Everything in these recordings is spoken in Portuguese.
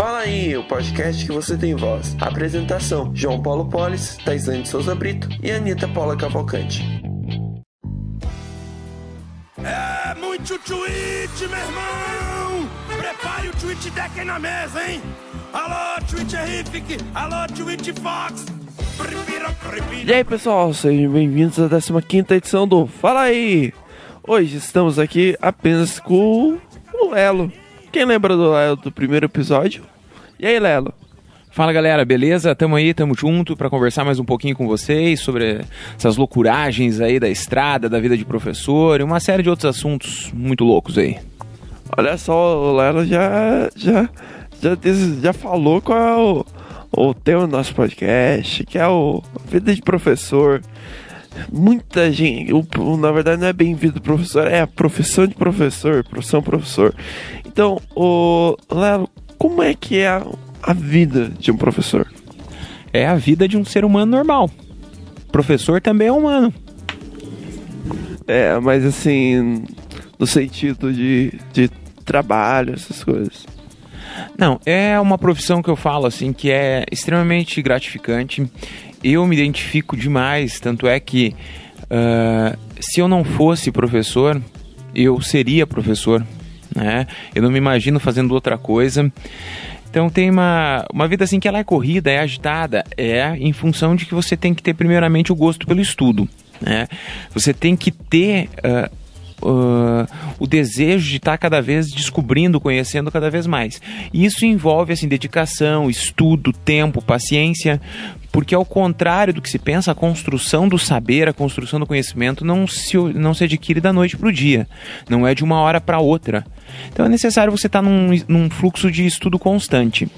Fala aí, o podcast que você tem voz. Apresentação: João Paulo Polis, Taisane Souza Brito e Anitta Paula Cavalcante. É muito tweet, meu irmão! Prepare o tweet deck aí na mesa, hein? Alô, tweet Terrific! Alô, tweet Fox! E aí, pessoal, sejam bem-vindos à 15 edição do Fala aí! Hoje estamos aqui apenas com o Lelo. Quem lembra do Lelo do primeiro episódio? E aí, Lelo? Fala galera, beleza? Tamo aí, tamo junto para conversar mais um pouquinho com vocês sobre essas loucuragens aí da estrada, da vida de professor e uma série de outros assuntos muito loucos aí. Olha só, o Lelo já, já, já, já falou qual é o, o tema do nosso podcast, que é o Vida de Professor. Muita gente, o, na verdade não é bem-vindo professor, é a profissão de professor, profissão professor. Então, o Lelo, como é que é a, a vida de um professor? É a vida de um ser humano normal. Professor também é humano. É, mas assim, no sentido de, de trabalho, essas coisas. Não, é uma profissão que eu falo assim que é extremamente gratificante. Eu me identifico demais, tanto é que uh, se eu não fosse professor, eu seria professor. Né? Eu não me imagino fazendo outra coisa. Então tem uma, uma vida assim que ela é corrida, é agitada, é em função de que você tem que ter primeiramente o gosto pelo estudo. Né? Você tem que ter uh, uh, o desejo de estar cada vez descobrindo, conhecendo cada vez mais. Isso envolve assim dedicação, estudo, tempo, paciência, porque ao contrário do que se pensa, a construção do saber, a construção do conhecimento não se, não se adquire da noite para o dia, não é de uma hora para outra. Então é necessário você estar num, num, fluxo de estudo constante.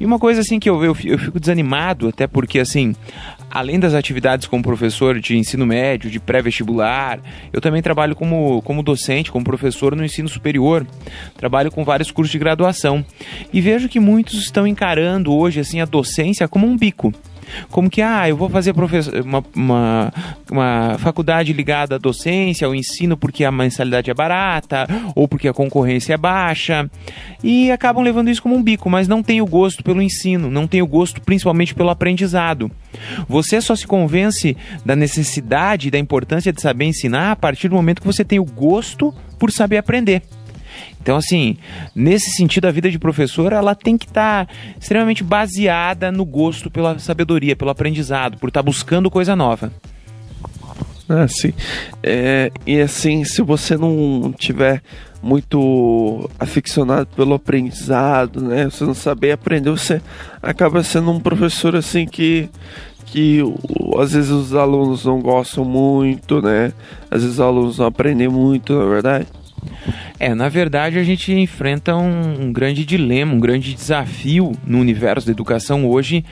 E uma coisa assim que eu, eu, eu fico desanimado, até porque assim, além das atividades como professor de ensino médio, de pré-vestibular, eu também trabalho como, como docente, como professor no ensino superior. Trabalho com vários cursos de graduação. E vejo que muitos estão encarando hoje assim a docência como um bico. Como que, ah, eu vou fazer uma, uma, uma faculdade ligada à docência, ao ensino, porque a mensalidade é barata, ou porque a concorrência é baixa, e acabam levando isso como um bico, mas não tem o gosto pelo ensino, não tem o gosto principalmente pelo aprendizado. Você só se convence da necessidade e da importância de saber ensinar a partir do momento que você tem o gosto por saber aprender. Então, assim, nesse sentido, a vida de professor ela tem que estar tá extremamente baseada no gosto pela sabedoria, pelo aprendizado, por estar tá buscando coisa nova. Ah, sim. É, e assim, se você não tiver muito aficionado pelo aprendizado, né? Você não saber aprender, você acaba sendo um professor assim que que às vezes os alunos não gostam muito, né? Às vezes os alunos não aprendem muito, na é verdade. É, na verdade a gente enfrenta um, um, grande dilema, um grande desafio no universo da educação hoje,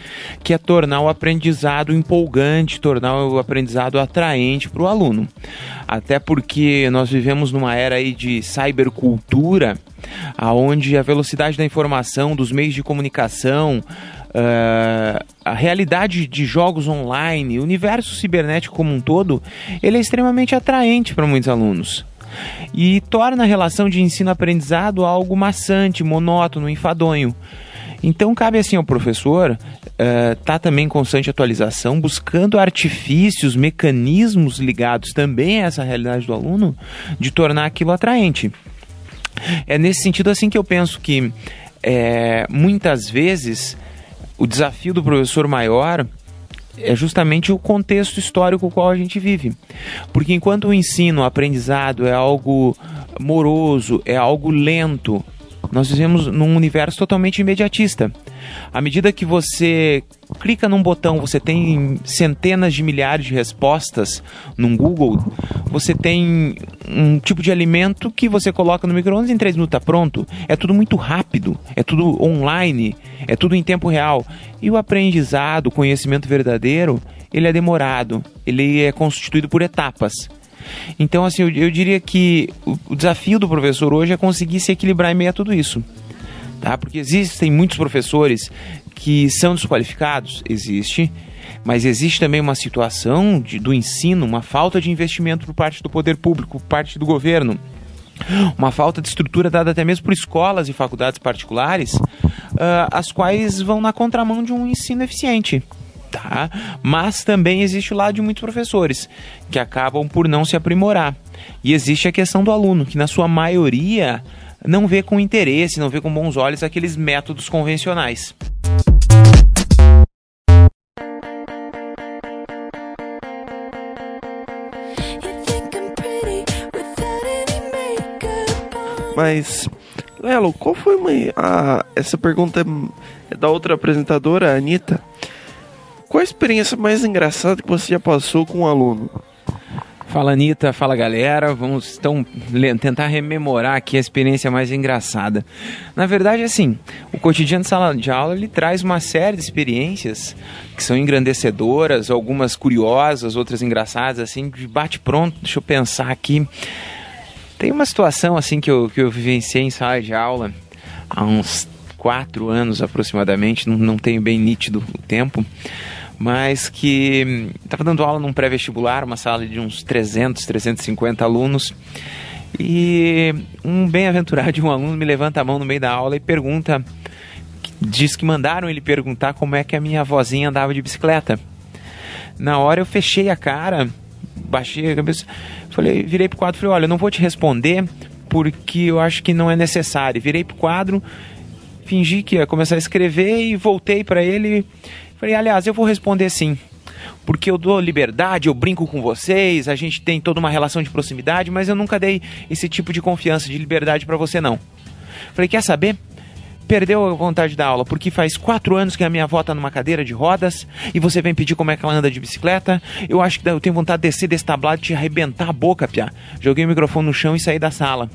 que é tornar o aprendizado empolgante, tornar o aprendizado atraente para o aluno. Até porque nós vivemos numa era aí de cybercultura, aonde a velocidade da informação, dos meios de comunicação, Uh, a realidade de jogos online, o universo cibernético como um todo, ele é extremamente atraente para muitos alunos e torna a relação de ensino-aprendizado algo maçante, monótono, enfadonho. Então cabe assim ao professor uh, tá também em constante atualização, buscando artifícios, mecanismos ligados também a essa realidade do aluno, de tornar aquilo atraente. É nesse sentido assim que eu penso que é, muitas vezes o desafio do professor maior é justamente o contexto histórico no qual a gente vive. Porque enquanto o ensino, o aprendizado é algo moroso, é algo lento, nós vivemos num universo totalmente imediatista. À medida que você clica num botão, você tem centenas de milhares de respostas num Google, você tem um tipo de alimento que você coloca no micro-ondas em 3 minutos está pronto. É tudo muito rápido, é tudo online, é tudo em tempo real. E o aprendizado, o conhecimento verdadeiro, ele é demorado, ele é constituído por etapas. Então, assim, eu, eu diria que o, o desafio do professor hoje é conseguir se equilibrar em meio a tudo isso. Tá? Porque existem muitos professores que são desqualificados, existe, mas existe também uma situação de, do ensino, uma falta de investimento por parte do poder público, por parte do governo uma falta de estrutura dada até mesmo por escolas e faculdades particulares, uh, as quais vão na contramão de um ensino eficiente. Tá? Mas também existe o lado de muitos professores que acabam por não se aprimorar. E existe a questão do aluno, que na sua maioria não vê com interesse, não vê com bons olhos aqueles métodos convencionais. Mas, Lelo, qual foi a, essa pergunta é da outra apresentadora, a Anitta. Qual a experiência mais engraçada que você já passou com um aluno? Fala Anitta, fala galera, vamos então tentar rememorar aqui a experiência mais engraçada. Na verdade, assim, o cotidiano de sala de aula ele traz uma série de experiências que são engrandecedoras, algumas curiosas, outras engraçadas, assim, de bate pronto. Deixa eu pensar aqui. Tem uma situação assim que eu, que eu vivenciei em sala de aula há uns quatro anos aproximadamente, não, não tenho bem nítido o tempo mas que estava dando aula num pré-vestibular, uma sala de uns 300, 350 alunos. E um bem-aventurado de um aluno me levanta a mão no meio da aula e pergunta, diz que mandaram ele perguntar como é que a minha vozinha andava de bicicleta. Na hora eu fechei a cara, baixei a cabeça, falei, virei pro quadro falei, olha, não vou te responder porque eu acho que não é necessário. Virei pro quadro, fingi que ia começar a escrever e voltei para ele Falei, aliás, eu vou responder sim. Porque eu dou liberdade, eu brinco com vocês, a gente tem toda uma relação de proximidade, mas eu nunca dei esse tipo de confiança, de liberdade para você, não. Falei, quer saber? Perdeu a vontade da aula, porque faz quatro anos que a minha avó tá numa cadeira de rodas e você vem pedir como é que ela anda de bicicleta. Eu acho que eu tenho vontade de descer desse tablado e te arrebentar a boca, piá. Joguei o microfone no chão e saí da sala.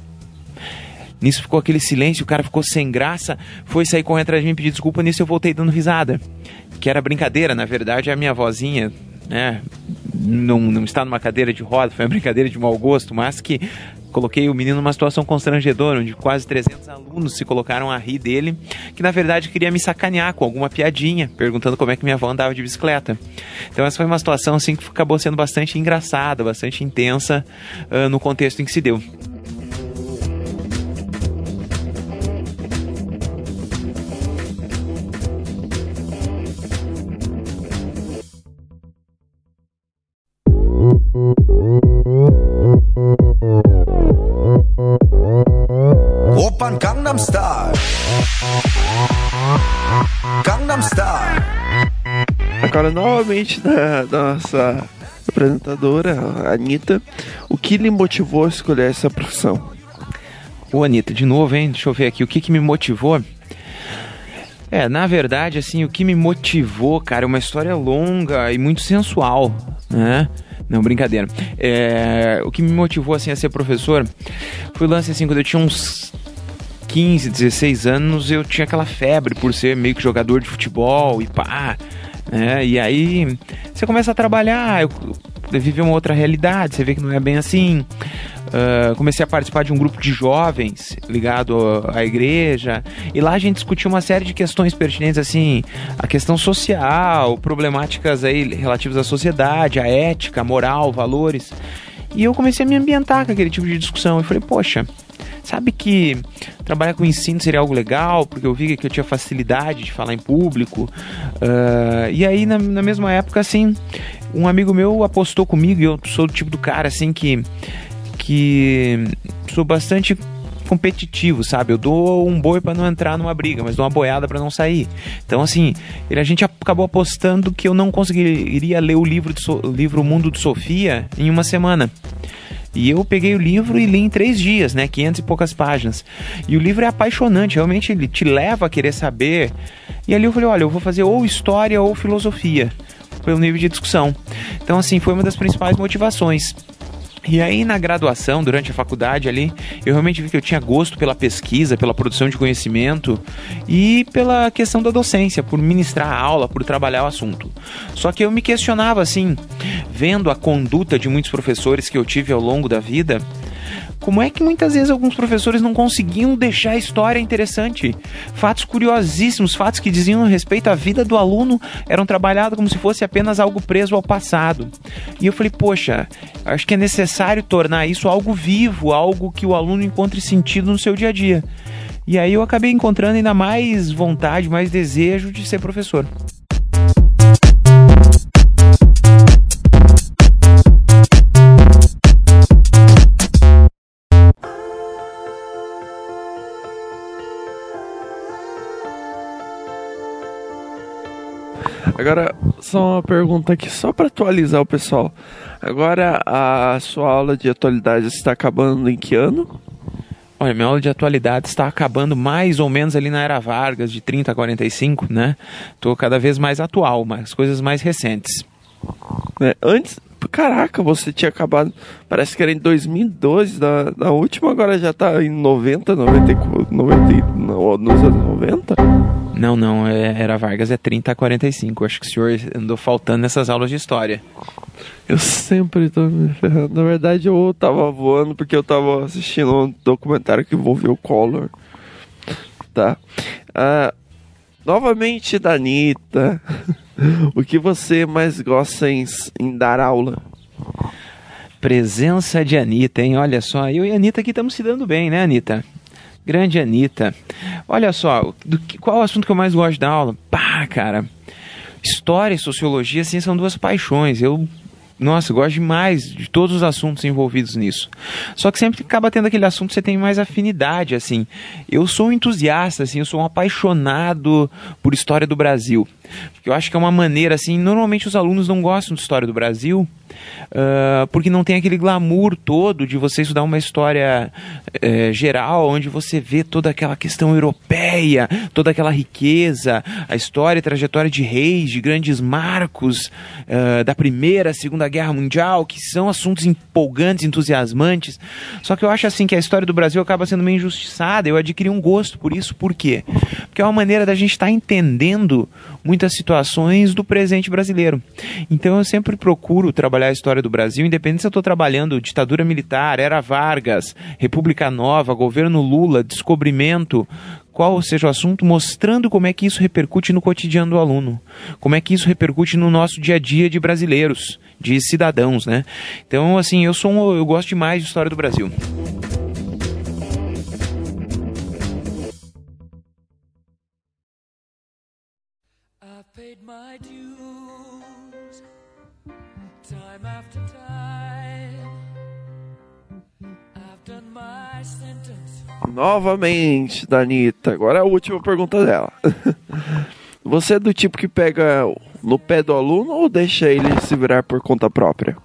Nisso ficou aquele silêncio, o cara ficou sem graça, foi sair correndo atrás de mim pedir desculpa, nisso eu voltei dando risada que era brincadeira, na verdade, a minha vozinha, né, não, não está numa cadeira de roda, foi uma brincadeira de mau gosto, mas que coloquei o menino numa situação constrangedora, onde quase 300 alunos se colocaram a rir dele, que na verdade queria me sacanear com alguma piadinha, perguntando como é que minha avó andava de bicicleta. Então essa foi uma situação assim que acabou sendo bastante engraçada, bastante intensa uh, no contexto em que se deu. Novamente, da, nossa apresentadora, a Anitta, o que lhe motivou a escolher essa profissão? Ô, Anitta, de novo, hein? Deixa eu ver aqui. O que, que me motivou? É, na verdade, assim, o que me motivou, cara, é uma história longa e muito sensual, né? Não, brincadeira. É, o que me motivou, assim, a ser professor foi o lance, assim, quando eu tinha uns 15, 16 anos, eu tinha aquela febre por ser meio que jogador de futebol e pá. Né? E aí você começa a trabalhar, eu, viver uma outra realidade, você vê que não é bem assim. Uh, comecei a participar de um grupo de jovens ligado à igreja e lá a gente discutiu uma série de questões pertinentes assim a questão social problemáticas aí relativas à sociedade a ética moral valores e eu comecei a me ambientar com aquele tipo de discussão e falei poxa Sabe que trabalhar com ensino seria algo legal, porque eu vi que eu tinha facilidade de falar em público. Uh, e aí, na, na mesma época, assim, um amigo meu apostou comigo, e eu sou do tipo do cara, assim, que, que sou bastante competitivo, sabe? Eu dou um boi para não entrar numa briga, mas dou uma boiada para não sair. Então, assim, ele, a gente acabou apostando que eu não conseguiria ler o livro, de so, o livro Mundo de Sofia em uma semana. E eu peguei o livro e li em três dias, né? 500 e poucas páginas. E o livro é apaixonante, realmente ele te leva a querer saber. E ali eu falei, olha, eu vou fazer ou história ou filosofia, pelo nível de discussão. Então, assim, foi uma das principais motivações. E aí na graduação, durante a faculdade ali, eu realmente vi que eu tinha gosto pela pesquisa, pela produção de conhecimento e pela questão da docência, por ministrar a aula, por trabalhar o assunto. Só que eu me questionava assim, vendo a conduta de muitos professores que eu tive ao longo da vida, como é que muitas vezes alguns professores não conseguiam deixar a história interessante? Fatos curiosíssimos, fatos que diziam respeito à vida do aluno, eram trabalhados como se fosse apenas algo preso ao passado. E eu falei, poxa, acho que é necessário tornar isso algo vivo, algo que o aluno encontre sentido no seu dia a dia. E aí eu acabei encontrando ainda mais vontade, mais desejo de ser professor. Agora, só uma pergunta aqui, só para atualizar o pessoal. Agora, a sua aula de atualidade está acabando em que ano? Olha, minha aula de atualidade está acabando mais ou menos ali na era Vargas, de 30 a 45, né? Estou cada vez mais atual, mas coisas mais recentes. É, antes, caraca, você tinha acabado, parece que era em 2012, na, na última, agora já está em 90, 90, 90 no, nos anos 90? Não, não, é, era Vargas, é 30 a 45. Acho que o senhor andou faltando nessas aulas de história. Eu sempre tô me ferrando. Na verdade, eu tava voando porque eu tava assistindo um documentário que envolveu o Collor. Tá. Uh, novamente, Danita, o que você mais gosta em, em dar aula? Presença de Anitta, hein? Olha só, eu e a Anitta aqui estamos se dando bem, né, Anitta? Grande Anitta. Olha só, do, qual é o assunto que eu mais gosto da aula? Pá, cara. História e sociologia, assim, são duas paixões. Eu nossa, gosto demais de todos os assuntos envolvidos nisso. Só que sempre acaba tendo aquele assunto que você tem mais afinidade, assim. Eu sou um entusiasta, assim, eu sou um apaixonado por história do Brasil. Porque eu acho que é uma maneira, assim, normalmente os alunos não gostam de história do Brasil, uh, porque não tem aquele glamour todo de você estudar uma história uh, geral, onde você vê toda aquela questão europeia, toda aquela riqueza, a história e trajetória de reis, de grandes marcos uh, da Primeira, Segunda Guerra Mundial, que são assuntos empolgantes, entusiasmantes. Só que eu acho, assim, que a história do Brasil acaba sendo meio injustiçada. Eu adquiri um gosto por isso, por quê? Porque é uma maneira da gente estar tá entendendo muitas situações do presente brasileiro. Então eu sempre procuro trabalhar a história do Brasil, independente se eu estou trabalhando ditadura militar, era Vargas, República Nova, governo Lula, descobrimento, qual seja o assunto, mostrando como é que isso repercute no cotidiano do aluno, como é que isso repercute no nosso dia a dia de brasileiros, de cidadãos, né? Então, assim, eu sou um, eu gosto demais de história do Brasil. Novamente, Danita. Agora é a última pergunta dela. Você é do tipo que pega no pé do aluno ou deixa ele se virar por conta própria?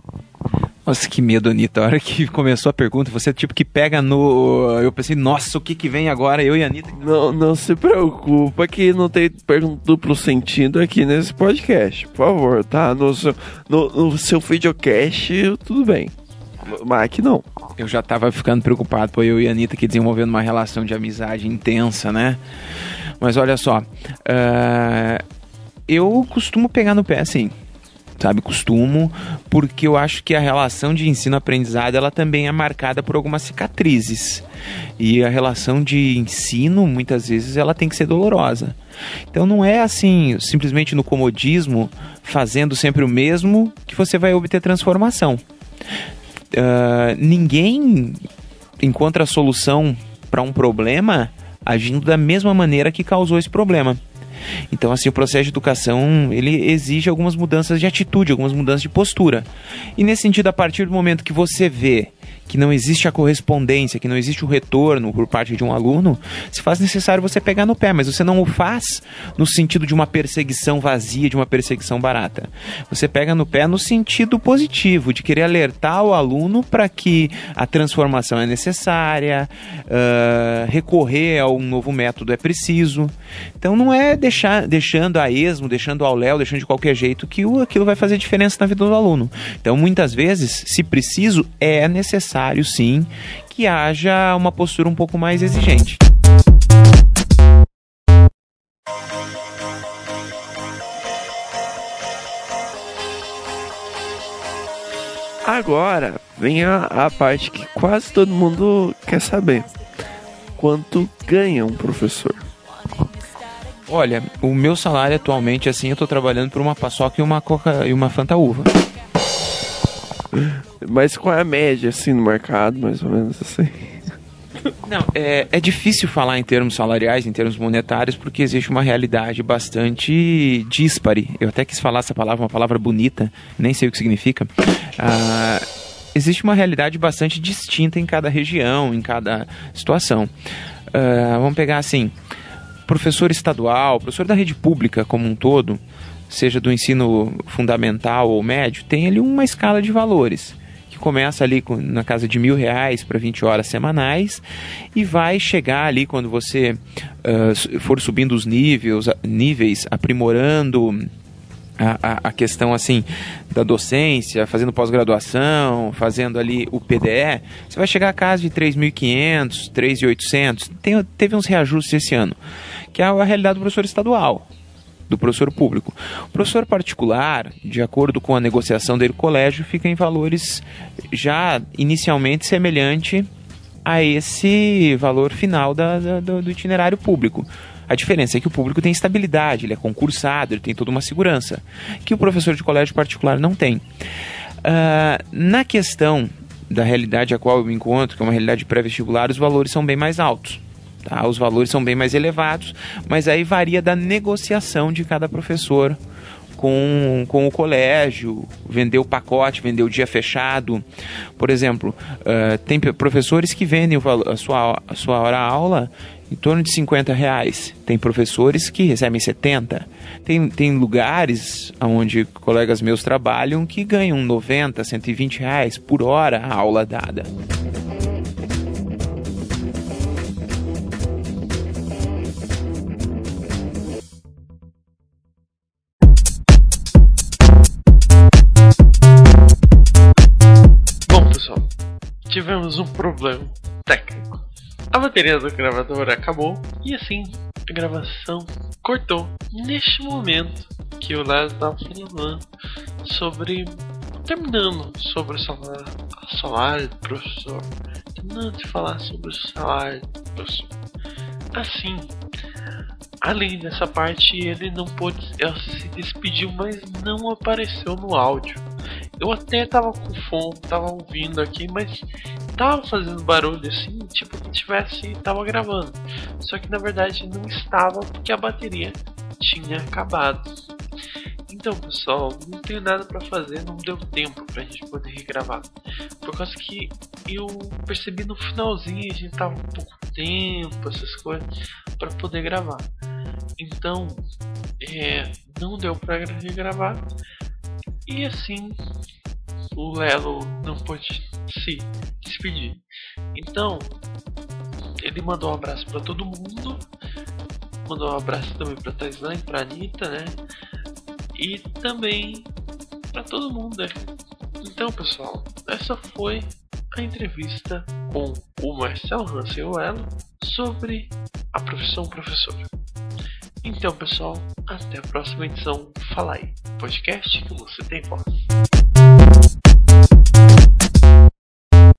Nossa, que medo, Anitta. A hora que começou a pergunta, você é tipo que pega no. Eu pensei, nossa, o que que vem agora? Eu e a Anitta. Não, não se preocupa que não tem pergunta duplo sentido aqui nesse podcast. Por favor, tá? No seu, no, no seu videocast, tudo bem. Aqui não. Eu já tava ficando preocupado por eu e a Anitta aqui desenvolvendo uma relação de amizade intensa, né? Mas olha só. Uh, eu costumo pegar no pé, assim sabe? Costumo, porque eu acho que a relação de ensino-aprendizado ela também é marcada por algumas cicatrizes. E a relação de ensino, muitas vezes, ela tem que ser dolorosa. Então não é assim, simplesmente no comodismo, fazendo sempre o mesmo, que você vai obter transformação. Uh, ninguém encontra a solução para um problema agindo da mesma maneira que causou esse problema. Então, assim, o processo de educação, ele exige algumas mudanças de atitude, algumas mudanças de postura. E nesse sentido, a partir do momento que você vê que não existe a correspondência, que não existe o retorno por parte de um aluno, se faz necessário você pegar no pé, mas você não o faz no sentido de uma perseguição vazia, de uma perseguição barata. Você pega no pé no sentido positivo, de querer alertar o aluno para que a transformação é necessária, uh, recorrer a um novo método é preciso. Então não é deixar, deixando a esmo, deixando ao léu, deixando de qualquer jeito que aquilo vai fazer diferença na vida do aluno. Então muitas vezes, se preciso, é necessário necessário, sim, que haja uma postura um pouco mais exigente. Agora vem a, a, parte que quase todo mundo quer saber: quanto ganha um professor? Olha, o meu salário atualmente, assim, eu tô trabalhando por uma paçoca e uma coca e uma fanta uva. Mas qual é a média, assim, no mercado, mais ou menos assim? Não, é, é difícil falar em termos salariais, em termos monetários, porque existe uma realidade bastante díspare. Eu até quis falar essa palavra, uma palavra bonita, nem sei o que significa. Ah, existe uma realidade bastante distinta em cada região, em cada situação. Ah, vamos pegar assim, professor estadual, professor da rede pública como um todo, seja do ensino fundamental ou médio, tem ali uma escala de valores começa ali com, na casa de mil reais para 20 horas semanais e vai chegar ali quando você uh, for subindo os níveis, níveis aprimorando a, a, a, questão assim da docência, fazendo pós-graduação, fazendo ali o PDE, você vai chegar a casa de 3.500, 3.800. Tem, teve uns reajustes esse ano, que é a realidade do professor estadual do professor público. O professor particular, de acordo com a negociação dele colégio, fica em valores já inicialmente semelhante a esse valor final da, da, do itinerário público. A diferença é que o público tem estabilidade, ele é concursado, ele tem toda uma segurança, que o professor de colégio particular não tem. Uh, na questão da realidade a qual eu me encontro, que é uma realidade pré-vestibular, os valores são bem mais altos. Tá? Os valores são bem mais elevados, mas aí varia da negociação de cada professor com, com o colégio, vender o pacote, vender o dia fechado. Por exemplo, uh, tem professores que vendem a sua, a sua hora aula em torno de 50 reais. Tem professores que recebem 70. Tem, tem lugares onde colegas meus trabalham que ganham 90, 120 reais por hora a aula dada. Tivemos um problema técnico. A bateria do gravador acabou e assim a gravação cortou. Neste momento que o Léo estava falando sobre. terminando sobre o salário, salário do professor. Terminando de falar sobre o salário do professor. Assim, além dessa parte, ele não pôde. Ele se despediu, mas não apareceu no áudio. Eu até tava com fome, tava ouvindo aqui, mas tava fazendo barulho assim, tipo que tivesse tava gravando. Só que na verdade não estava porque a bateria tinha acabado. Então, pessoal, não tenho nada para fazer, não deu tempo pra gente poder regravar. Por causa que eu percebi no finalzinho a gente tava um pouco tempo, essas coisas, para poder gravar. Então, é, não deu para regravar. E assim, o Lelo não pôde se despedir. Então, ele mandou um abraço para todo mundo. Mandou um abraço também para Taislan, para Anitta, né? E também para todo mundo, né? Então, pessoal, essa foi a entrevista com o Marcel Hansen Elo sobre a profissão professor. Então, pessoal, até a próxima edição Fala aí, podcast que você tem voz.